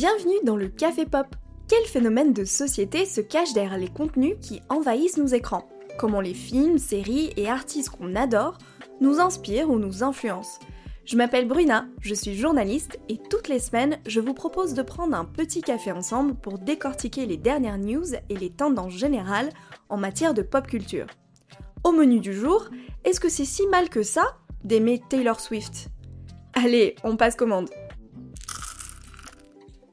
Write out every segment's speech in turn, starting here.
Bienvenue dans le Café Pop. Quel phénomène de société se cache derrière les contenus qui envahissent nos écrans? Comment les films, séries et artistes qu'on adore nous inspirent ou nous influencent? Je m'appelle Bruna, je suis journaliste et toutes les semaines, je vous propose de prendre un petit café ensemble pour décortiquer les dernières news et les tendances générales en matière de pop culture. Au menu du jour, est-ce que c'est si mal que ça? D'aimer Taylor Swift. Allez, on passe commande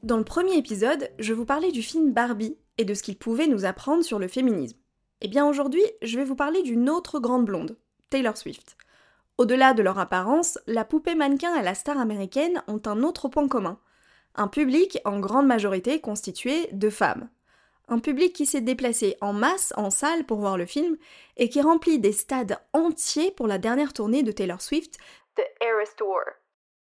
dans le premier épisode, je vous parlais du film Barbie et de ce qu'il pouvait nous apprendre sur le féminisme. Eh bien aujourd'hui, je vais vous parler d'une autre grande blonde, Taylor Swift. Au-delà de leur apparence, la poupée mannequin et la star américaine ont un autre point commun. Un public en grande majorité constitué de femmes. Un public qui s'est déplacé en masse en salle pour voir le film et qui remplit des stades entiers pour la dernière tournée de Taylor Swift, The Eras Tour.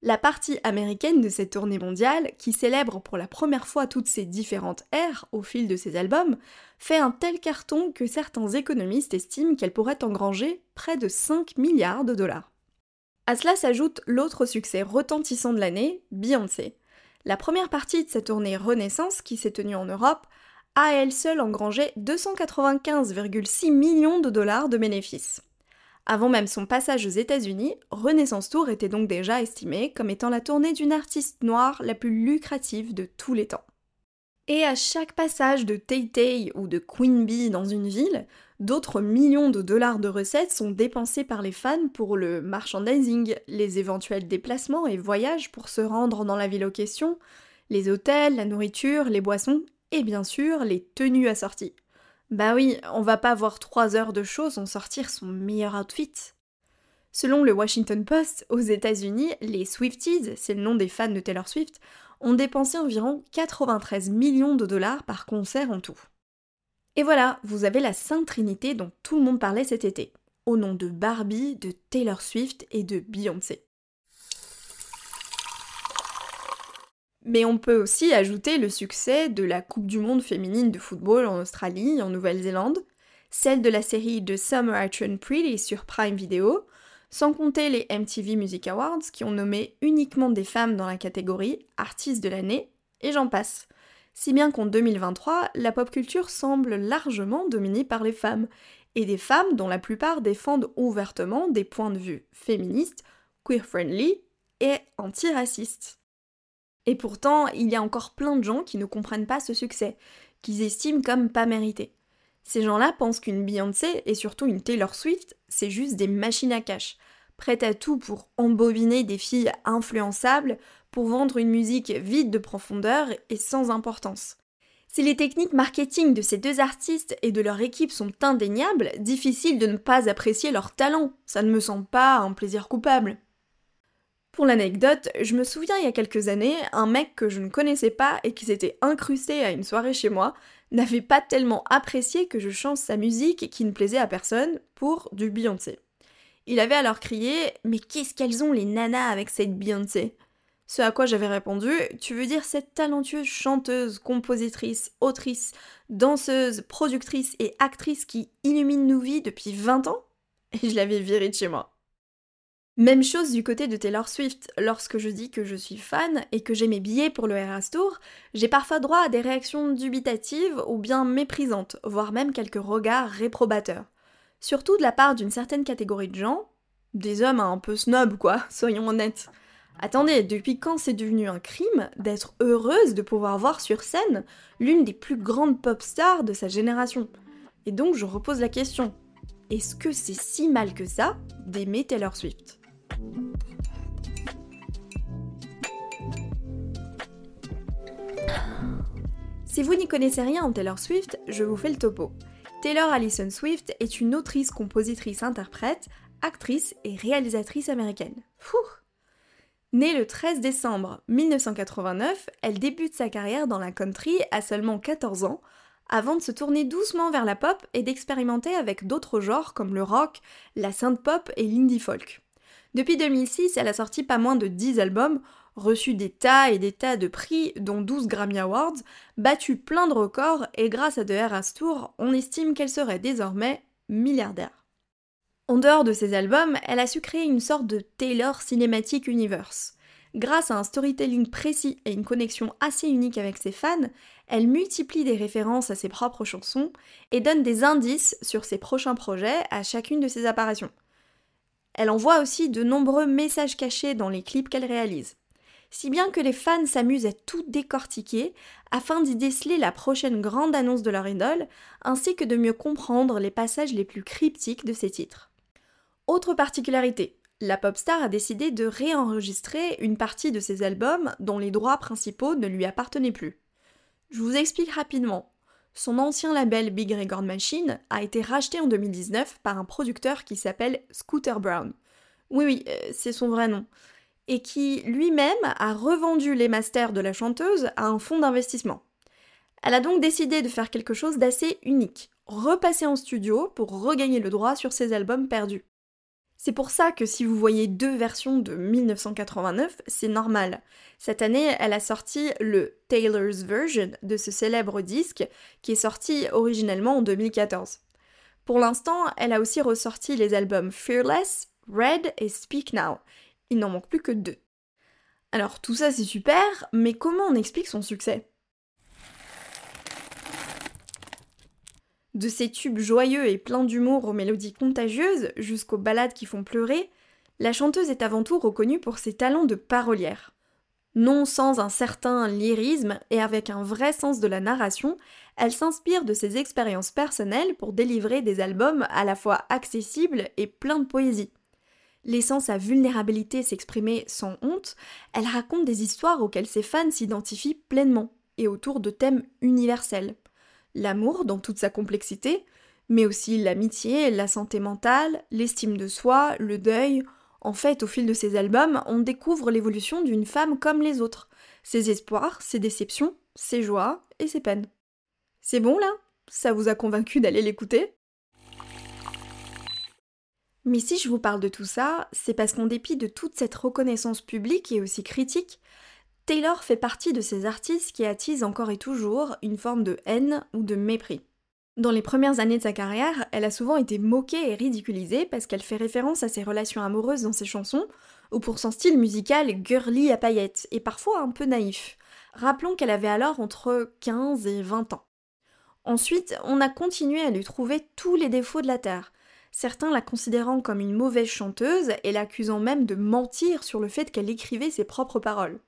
La partie américaine de cette tournée mondiale, qui célèbre pour la première fois toutes ces différentes ères au fil de ses albums, fait un tel carton que certains économistes estiment qu'elle pourrait engranger près de 5 milliards de dollars. À cela s'ajoute l'autre succès retentissant de l'année, Beyoncé. La première partie de sa tournée Renaissance, qui s'est tenue en Europe, a elle seule engrangé 295,6 millions de dollars de bénéfices. Avant même son passage aux États-Unis, Renaissance Tour était donc déjà estimée comme étant la tournée d'une artiste noire la plus lucrative de tous les temps. Et à chaque passage de Tay Tay ou de Queen Bee dans une ville, d'autres millions de dollars de recettes sont dépensés par les fans pour le merchandising, les éventuels déplacements et voyages pour se rendre dans la ville aux questions, les hôtels, la nourriture, les boissons et bien sûr les tenues assorties. Bah oui, on va pas voir trois heures de show sans sortir son meilleur outfit. Selon le Washington Post, aux États-Unis, les Swifties, c'est le nom des fans de Taylor Swift, ont dépensé environ 93 millions de dollars par concert en tout. Et voilà, vous avez la Sainte Trinité dont tout le monde parlait cet été, au nom de Barbie, de Taylor Swift et de Beyoncé. Mais on peut aussi ajouter le succès de la Coupe du Monde féminine de football en Australie, en Nouvelle-Zélande, celle de la série The Summer I Turned Pretty sur Prime Video, sans compter les MTV Music Awards qui ont nommé uniquement des femmes dans la catégorie Artistes de l'année, et j'en passe. Si bien qu'en 2023, la pop culture semble largement dominée par les femmes, et des femmes dont la plupart défendent ouvertement des points de vue féministes, queer-friendly et antiracistes. Et pourtant, il y a encore plein de gens qui ne comprennent pas ce succès, qu'ils estiment comme pas mérité. Ces gens-là pensent qu'une Beyoncé et surtout une Taylor Swift, c'est juste des machines à cash, prêtes à tout pour embobiner des filles influençables, pour vendre une musique vide de profondeur et sans importance. Si les techniques marketing de ces deux artistes et de leur équipe sont indéniables, difficile de ne pas apprécier leur talent. Ça ne me semble pas un plaisir coupable. Pour l'anecdote, je me souviens il y a quelques années, un mec que je ne connaissais pas et qui s'était incrusté à une soirée chez moi n'avait pas tellement apprécié que je change sa musique qui ne plaisait à personne pour du Beyoncé. Il avait alors crié Mais qu'est-ce qu'elles ont les nanas avec cette Beyoncé? Ce à quoi j'avais répondu Tu veux dire cette talentueuse chanteuse, compositrice, autrice, danseuse, productrice et actrice qui illumine nos vies depuis 20 ans? Et je l'avais viré de chez moi. Même chose du côté de Taylor Swift. Lorsque je dis que je suis fan et que j'ai mes billets pour le Eras Tour, j'ai parfois droit à des réactions dubitatives ou bien méprisantes, voire même quelques regards réprobateurs. Surtout de la part d'une certaine catégorie de gens, des hommes un peu snob quoi, soyons honnêtes. Attendez, depuis quand c'est devenu un crime d'être heureuse de pouvoir voir sur scène l'une des plus grandes pop stars de sa génération? Et donc je repose la question, est-ce que c'est si mal que ça d'aimer Taylor Swift? Si vous n'y connaissez rien en Taylor Swift, je vous fais le topo. Taylor Allison Swift est une autrice, compositrice, interprète, actrice et réalisatrice américaine. Née le 13 décembre 1989, elle débute sa carrière dans la country à seulement 14 ans, avant de se tourner doucement vers la pop et d'expérimenter avec d'autres genres comme le rock, la synth pop et l'indie folk. Depuis 2006, elle a sorti pas moins de 10 albums, reçu des tas et des tas de prix, dont 12 Grammy Awards, battu plein de records et grâce à The Eras Tour, on estime qu'elle serait désormais milliardaire. En dehors de ses albums, elle a su créer une sorte de Taylor Cinematic Universe. Grâce à un storytelling précis et une connexion assez unique avec ses fans, elle multiplie des références à ses propres chansons et donne des indices sur ses prochains projets à chacune de ses apparitions. Elle envoie aussi de nombreux messages cachés dans les clips qu'elle réalise. Si bien que les fans s'amusent à tout décortiquer afin d'y déceler la prochaine grande annonce de leur idole, ainsi que de mieux comprendre les passages les plus cryptiques de ses titres. Autre particularité, la pop star a décidé de réenregistrer une partie de ses albums dont les droits principaux ne lui appartenaient plus. Je vous explique rapidement. Son ancien label Big Record Machine a été racheté en 2019 par un producteur qui s'appelle Scooter Brown. Oui, oui, euh, c'est son vrai nom. Et qui lui-même a revendu les masters de la chanteuse à un fonds d'investissement. Elle a donc décidé de faire quelque chose d'assez unique, repasser en studio pour regagner le droit sur ses albums perdus. C'est pour ça que si vous voyez deux versions de 1989, c'est normal. Cette année, elle a sorti le Taylor's Version de ce célèbre disque qui est sorti originellement en 2014. Pour l'instant, elle a aussi ressorti les albums Fearless, Red et Speak Now. Il n'en manque plus que deux. Alors tout ça c'est super, mais comment on explique son succès? De ses tubes joyeux et pleins d'humour aux mélodies contagieuses jusqu'aux ballades qui font pleurer, la chanteuse est avant tout reconnue pour ses talents de parolière. Non sans un certain lyrisme et avec un vrai sens de la narration, elle s'inspire de ses expériences personnelles pour délivrer des albums à la fois accessibles et pleins de poésie. Laissant sa vulnérabilité s'exprimer sans honte, elle raconte des histoires auxquelles ses fans s'identifient pleinement et autour de thèmes universels l'amour dans toute sa complexité, mais aussi l'amitié, la santé mentale, l'estime de soi, le deuil. En fait, au fil de ses albums, on découvre l'évolution d'une femme comme les autres, ses espoirs, ses déceptions, ses joies et ses peines. C'est bon là? Ça vous a convaincu d'aller l'écouter? Mais si je vous parle de tout ça, c'est parce qu'en dépit de toute cette reconnaissance publique et aussi critique, Taylor fait partie de ces artistes qui attisent encore et toujours une forme de haine ou de mépris. Dans les premières années de sa carrière, elle a souvent été moquée et ridiculisée parce qu'elle fait référence à ses relations amoureuses dans ses chansons, ou pour son style musical girly à paillettes, et parfois un peu naïf. Rappelons qu'elle avait alors entre 15 et 20 ans. Ensuite, on a continué à lui trouver tous les défauts de la Terre, certains la considérant comme une mauvaise chanteuse et l'accusant même de mentir sur le fait qu'elle écrivait ses propres paroles.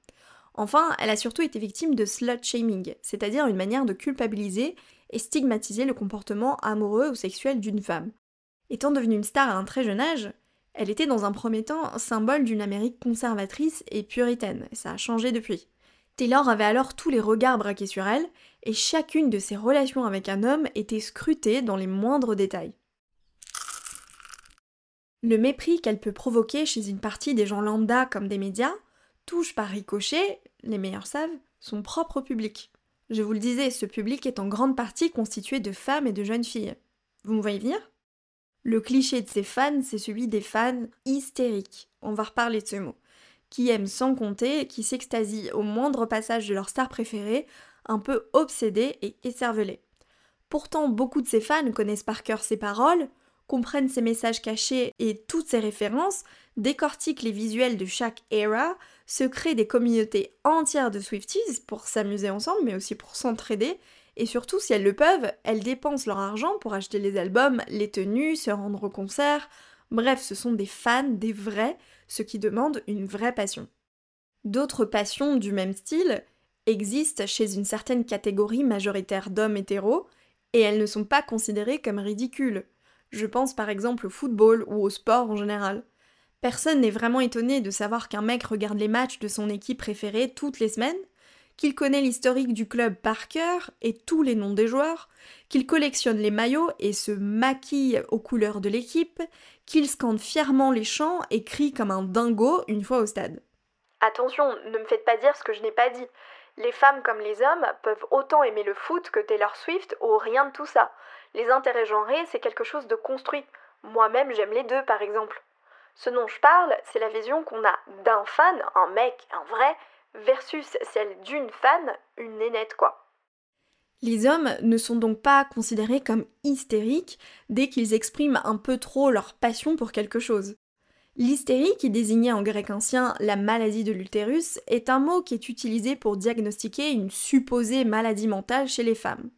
Enfin, elle a surtout été victime de slut shaming, c'est-à-dire une manière de culpabiliser et stigmatiser le comportement amoureux ou sexuel d'une femme. Étant devenue une star à un très jeune âge, elle était dans un premier temps symbole d'une Amérique conservatrice et puritaine, et ça a changé depuis. Taylor avait alors tous les regards braqués sur elle, et chacune de ses relations avec un homme était scrutée dans les moindres détails. Le mépris qu'elle peut provoquer chez une partie des gens lambda comme des médias touche par ricochet, les meilleurs savent, son propre public. Je vous le disais, ce public est en grande partie constitué de femmes et de jeunes filles. Vous me voyez venir? Le cliché de ces fans, c'est celui des fans hystériques. On va reparler de ce mot. Qui aiment sans compter, qui s'extasient au moindre passage de leur star préférée, un peu obsédés et écervelés. Pourtant, beaucoup de ces fans connaissent par cœur ses paroles, comprennent ses messages cachés et toutes ses références, décortiquent les visuels de chaque era, se créent des communautés entières de Swifties pour s'amuser ensemble, mais aussi pour s'entraider, et surtout, si elles le peuvent, elles dépensent leur argent pour acheter les albums, les tenues, se rendre au concert. Bref, ce sont des fans, des vrais, ce qui demande une vraie passion. D'autres passions du même style existent chez une certaine catégorie majoritaire d'hommes hétéros, et elles ne sont pas considérées comme ridicules. Je pense par exemple au football ou au sport en général. Personne n'est vraiment étonné de savoir qu'un mec regarde les matchs de son équipe préférée toutes les semaines, qu'il connaît l'historique du club par cœur et tous les noms des joueurs, qu'il collectionne les maillots et se maquille aux couleurs de l'équipe, qu'il scande fièrement les chants et crie comme un dingo une fois au stade. Attention, ne me faites pas dire ce que je n'ai pas dit. Les femmes comme les hommes peuvent autant aimer le foot que Taylor Swift ou rien de tout ça. Les intérêts genrés, c'est quelque chose de construit. Moi-même, j'aime les deux, par exemple. Ce dont je parle, c'est la vision qu'on a d'un fan, un mec, un vrai, versus celle d'une fan, une nénette quoi. Les hommes ne sont donc pas considérés comme hystériques dès qu'ils expriment un peu trop leur passion pour quelque chose. L'hystérie, qui désignait en grec ancien la maladie de l'utérus, est un mot qui est utilisé pour diagnostiquer une supposée maladie mentale chez les femmes.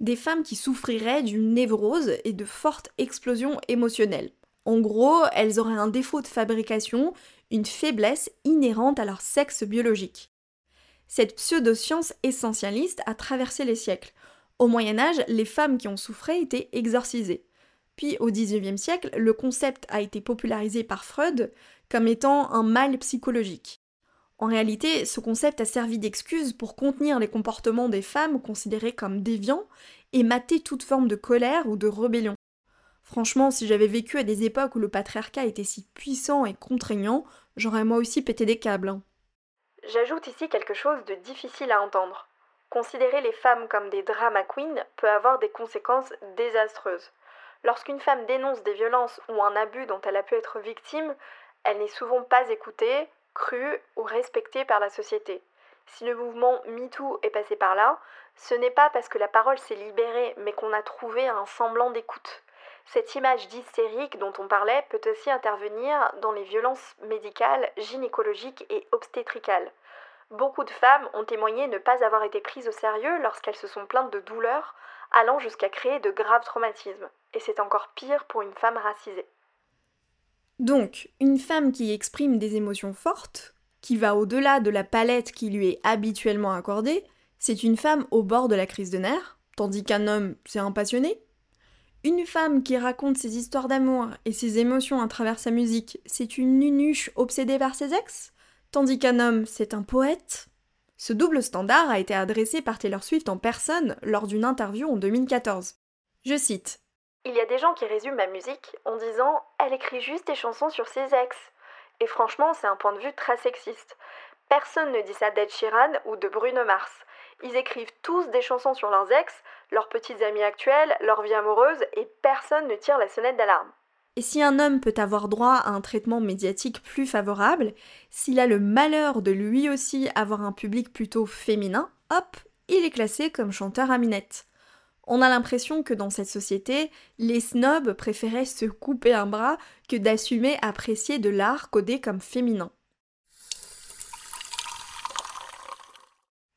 Des femmes qui souffriraient d'une névrose et de fortes explosions émotionnelles. En gros, elles auraient un défaut de fabrication, une faiblesse inhérente à leur sexe biologique. Cette pseudo-science essentialiste a traversé les siècles. Au Moyen Âge, les femmes qui en souffraient étaient exorcisées. Puis au XIXe siècle, le concept a été popularisé par Freud comme étant un mal psychologique. En réalité, ce concept a servi d'excuse pour contenir les comportements des femmes considérées comme déviants et mater toute forme de colère ou de rébellion. Franchement, si j'avais vécu à des époques où le patriarcat était si puissant et contraignant, j'aurais moi aussi pété des câbles. Hein. J'ajoute ici quelque chose de difficile à entendre. Considérer les femmes comme des drama queens peut avoir des conséquences désastreuses. Lorsqu'une femme dénonce des violences ou un abus dont elle a pu être victime, elle n'est souvent pas écoutée, crue ou respectée par la société. Si le mouvement MeToo est passé par là, ce n'est pas parce que la parole s'est libérée, mais qu'on a trouvé un semblant d'écoute. Cette image d'hystérique dont on parlait peut aussi intervenir dans les violences médicales, gynécologiques et obstétricales. Beaucoup de femmes ont témoigné ne pas avoir été prises au sérieux lorsqu'elles se sont plaintes de douleurs, allant jusqu'à créer de graves traumatismes. Et c'est encore pire pour une femme racisée. Donc, une femme qui exprime des émotions fortes, qui va au-delà de la palette qui lui est habituellement accordée, c'est une femme au bord de la crise de nerfs, tandis qu'un homme, c'est un passionné. Une femme qui raconte ses histoires d'amour et ses émotions à travers sa musique, c'est une nunuche obsédée par ses ex, tandis qu'un homme, c'est un poète. Ce double standard a été adressé par Taylor Swift en personne lors d'une interview en 2014. Je cite Il y a des gens qui résument ma musique en disant Elle écrit juste des chansons sur ses ex. Et franchement, c'est un point de vue très sexiste. Personne ne dit ça d'Ed Sheeran ou de Bruno Mars. Ils écrivent tous des chansons sur leurs ex, leurs petites amies actuelles, leur vie amoureuse, et personne ne tire la sonnette d'alarme. Et si un homme peut avoir droit à un traitement médiatique plus favorable, s'il a le malheur de lui aussi avoir un public plutôt féminin, hop, il est classé comme chanteur à minette. On a l'impression que dans cette société, les snobs préféraient se couper un bras que d'assumer apprécier de l'art codé comme féminin.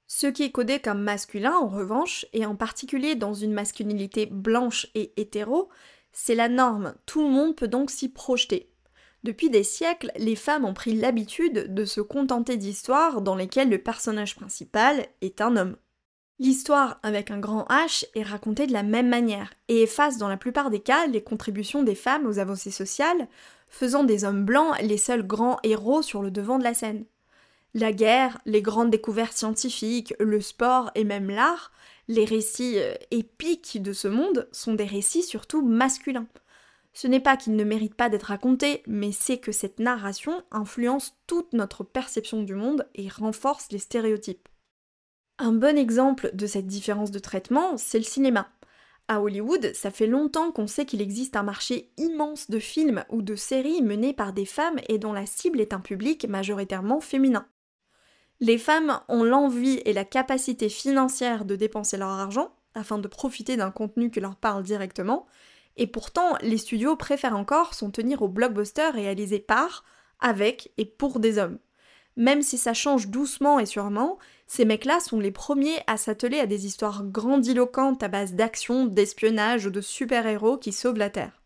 Ce qui est codé comme masculin, en revanche, et en particulier dans une masculinité blanche et hétéro, c'est la norme, tout le monde peut donc s'y projeter. Depuis des siècles, les femmes ont pris l'habitude de se contenter d'histoires dans lesquelles le personnage principal est un homme. L'histoire avec un grand H est racontée de la même manière et efface dans la plupart des cas les contributions des femmes aux avancées sociales, faisant des hommes blancs les seuls grands héros sur le devant de la scène. La guerre, les grandes découvertes scientifiques, le sport et même l'art les récits euh, épiques de ce monde sont des récits surtout masculins. Ce n'est pas qu'ils ne méritent pas d'être racontés, mais c'est que cette narration influence toute notre perception du monde et renforce les stéréotypes. Un bon exemple de cette différence de traitement, c'est le cinéma. À Hollywood, ça fait longtemps qu'on sait qu'il existe un marché immense de films ou de séries menés par des femmes et dont la cible est un public majoritairement féminin. Les femmes ont l'envie et la capacité financière de dépenser leur argent afin de profiter d'un contenu qui leur parle directement, et pourtant les studios préfèrent encore s'en tenir aux blockbusters réalisés par, avec et pour des hommes. Même si ça change doucement et sûrement, ces mecs-là sont les premiers à s'atteler à des histoires grandiloquentes à base d'action, d'espionnage ou de super-héros qui sauvent la Terre.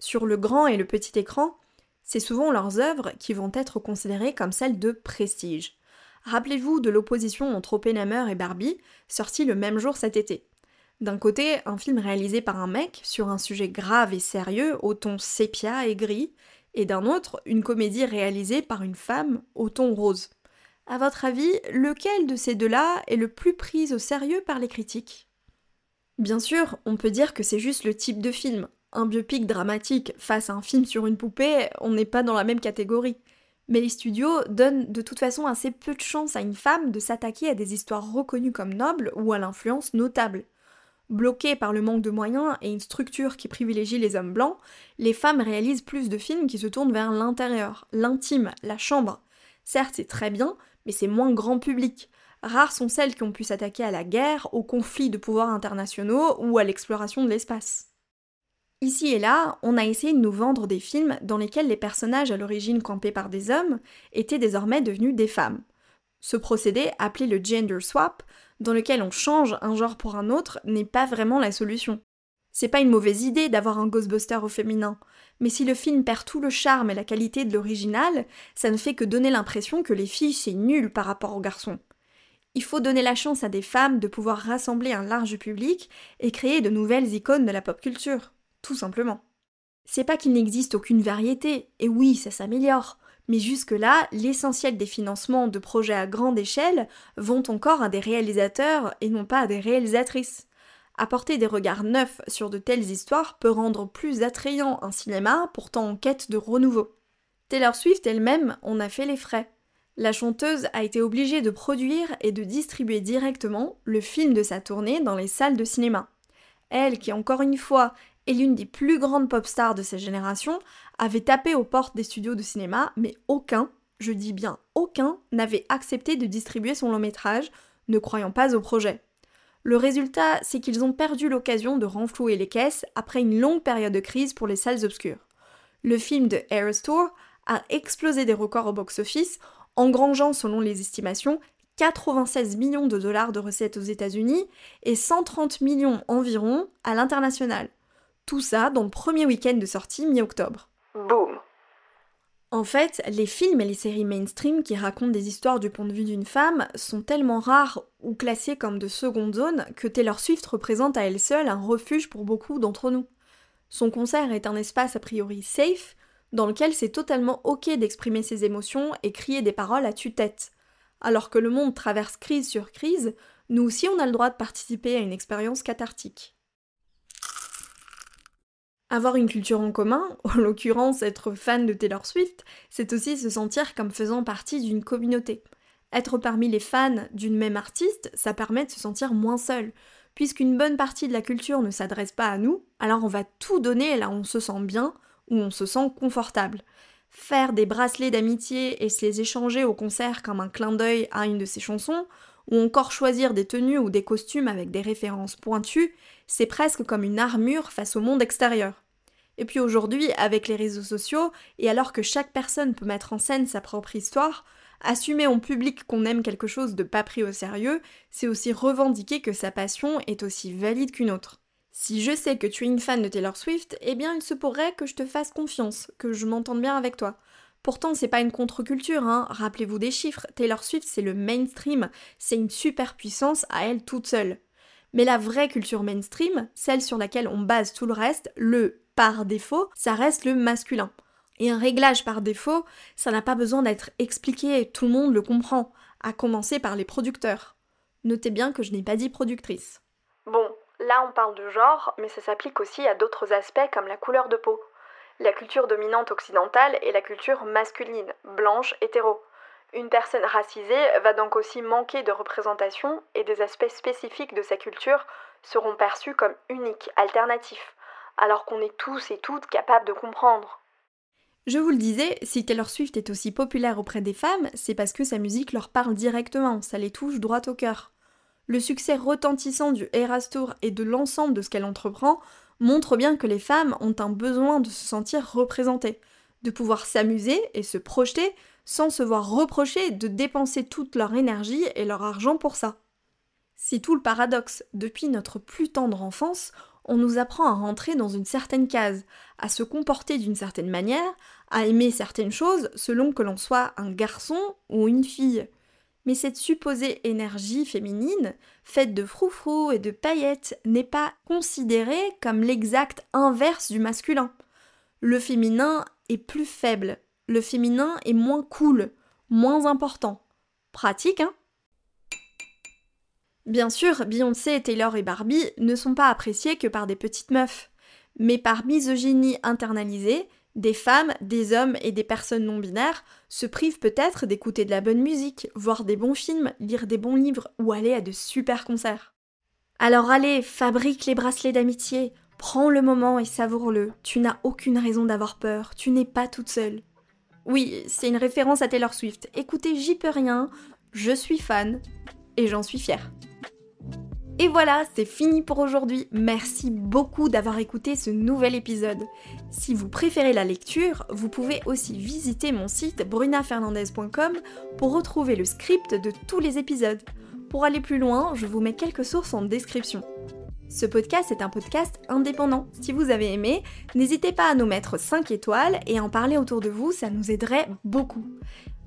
Sur le grand et le petit écran, c'est souvent leurs œuvres qui vont être considérées comme celles de prestige. Rappelez-vous de l'opposition entre Oppenheimer et Barbie, sorti le même jour cet été. D'un côté, un film réalisé par un mec sur un sujet grave et sérieux au ton sépia et gris, et d'un autre, une comédie réalisée par une femme au ton rose. À votre avis, lequel de ces deux-là est le plus pris au sérieux par les critiques? Bien sûr, on peut dire que c'est juste le type de film. Un biopic dramatique face à un film sur une poupée, on n'est pas dans la même catégorie. Mais les studios donnent de toute façon assez peu de chance à une femme de s'attaquer à des histoires reconnues comme nobles ou à l'influence notable. Bloquées par le manque de moyens et une structure qui privilégie les hommes blancs, les femmes réalisent plus de films qui se tournent vers l'intérieur, l'intime, la chambre. Certes, c'est très bien, mais c'est moins grand public. Rares sont celles qui ont pu s'attaquer à la guerre, aux conflits de pouvoirs internationaux ou à l'exploration de l'espace. Ici et là, on a essayé de nous vendre des films dans lesquels les personnages à l'origine campés par des hommes étaient désormais devenus des femmes. Ce procédé, appelé le gender swap, dans lequel on change un genre pour un autre, n'est pas vraiment la solution. C'est pas une mauvaise idée d'avoir un Ghostbuster au féminin, mais si le film perd tout le charme et la qualité de l'original, ça ne fait que donner l'impression que les filles c'est nul par rapport aux garçons. Il faut donner la chance à des femmes de pouvoir rassembler un large public et créer de nouvelles icônes de la pop culture, tout simplement. C'est pas qu'il n'existe aucune variété, et oui, ça s'améliore, mais jusque-là, l'essentiel des financements de projets à grande échelle vont encore à des réalisateurs et non pas à des réalisatrices. Apporter des regards neufs sur de telles histoires peut rendre plus attrayant un cinéma pourtant en quête de renouveau. Taylor Swift elle-même en a fait les frais. La chanteuse a été obligée de produire et de distribuer directement le film de sa tournée dans les salles de cinéma. Elle, qui encore une fois est l'une des plus grandes pop stars de sa génération, avait tapé aux portes des studios de cinéma, mais aucun, je dis bien aucun, n'avait accepté de distribuer son long métrage, ne croyant pas au projet. Le résultat, c'est qu'ils ont perdu l'occasion de renflouer les caisses après une longue période de crise pour les salles obscures. Le film de Eras Tour a explosé des records au box-office, engrangeant, selon les estimations, 96 millions de dollars de recettes aux États-Unis et 130 millions environ à l'international. Tout ça dans le premier week-end de sortie mi-octobre. Boum en fait, les films et les séries mainstream qui racontent des histoires du point de vue d'une femme sont tellement rares ou classées comme de seconde zone que Taylor Swift représente à elle seule un refuge pour beaucoup d'entre nous. Son concert est un espace a priori safe, dans lequel c'est totalement ok d'exprimer ses émotions et crier des paroles à tue-tête. Alors que le monde traverse crise sur crise, nous aussi on a le droit de participer à une expérience cathartique. Avoir une culture en commun, en l'occurrence être fan de Taylor Swift, c'est aussi se sentir comme faisant partie d'une communauté. Être parmi les fans d'une même artiste, ça permet de se sentir moins seul. Puisqu'une bonne partie de la culture ne s'adresse pas à nous, alors on va tout donner là où on se sent bien, où on se sent confortable. Faire des bracelets d'amitié et se les échanger au concert comme un clin d'œil à une de ses chansons, ou encore choisir des tenues ou des costumes avec des références pointues, c'est presque comme une armure face au monde extérieur. Et puis aujourd'hui, avec les réseaux sociaux, et alors que chaque personne peut mettre en scène sa propre histoire, assumer en public qu'on aime quelque chose de pas pris au sérieux, c'est aussi revendiquer que sa passion est aussi valide qu'une autre. Si je sais que tu es une fan de Taylor Swift, eh bien il se pourrait que je te fasse confiance, que je m'entende bien avec toi. Pourtant, c'est pas une contre-culture, hein. Rappelez-vous des chiffres. Taylor Swift, c'est le mainstream. C'est une superpuissance à elle toute seule. Mais la vraie culture mainstream, celle sur laquelle on base tout le reste, le par défaut, ça reste le masculin. Et un réglage par défaut, ça n'a pas besoin d'être expliqué, tout le monde le comprend, à commencer par les producteurs. Notez bien que je n'ai pas dit productrice. Bon, là on parle de genre, mais ça s'applique aussi à d'autres aspects comme la couleur de peau la culture dominante occidentale est la culture masculine, blanche, hétéro. Une personne racisée va donc aussi manquer de représentation et des aspects spécifiques de sa culture seront perçus comme uniques, alternatifs, alors qu'on est tous et toutes capables de comprendre. Je vous le disais, si Taylor Swift est aussi populaire auprès des femmes, c'est parce que sa musique leur parle directement, ça les touche droit au cœur. Le succès retentissant du Eras Tour et de l'ensemble de ce qu'elle entreprend montre bien que les femmes ont un besoin de se sentir représentées, de pouvoir s'amuser et se projeter sans se voir reprocher de dépenser toute leur énergie et leur argent pour ça. C'est tout le paradoxe. Depuis notre plus tendre enfance, on nous apprend à rentrer dans une certaine case, à se comporter d'une certaine manière, à aimer certaines choses selon que l'on soit un garçon ou une fille mais cette supposée énergie féminine, faite de froufrou et de paillettes, n'est pas considérée comme l'exact inverse du masculin. Le féminin est plus faible, le féminin est moins cool, moins important. Pratique, hein? Bien sûr, Beyoncé, Taylor et Barbie ne sont pas appréciées que par des petites meufs, mais par misogynie internalisée, des femmes, des hommes et des personnes non binaires se privent peut-être d'écouter de la bonne musique, voir des bons films, lire des bons livres ou aller à de super concerts. Alors allez, fabrique les bracelets d'amitié, prends le moment et savoure-le, tu n'as aucune raison d'avoir peur, tu n'es pas toute seule. Oui, c'est une référence à Taylor Swift, écoutez, j'y peux rien, je suis fan, et j'en suis fière. Et voilà, c'est fini pour aujourd'hui. Merci beaucoup d'avoir écouté ce nouvel épisode. Si vous préférez la lecture, vous pouvez aussi visiter mon site brunafernandez.com pour retrouver le script de tous les épisodes. Pour aller plus loin, je vous mets quelques sources en description. Ce podcast est un podcast indépendant. Si vous avez aimé, n'hésitez pas à nous mettre 5 étoiles et en parler autour de vous, ça nous aiderait beaucoup.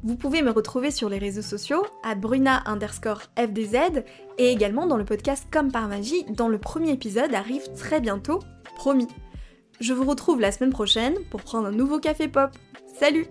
Vous pouvez me retrouver sur les réseaux sociaux à bruna underscore fdz et également dans le podcast Comme par magie dont le premier épisode arrive très bientôt, promis. Je vous retrouve la semaine prochaine pour prendre un nouveau café pop. Salut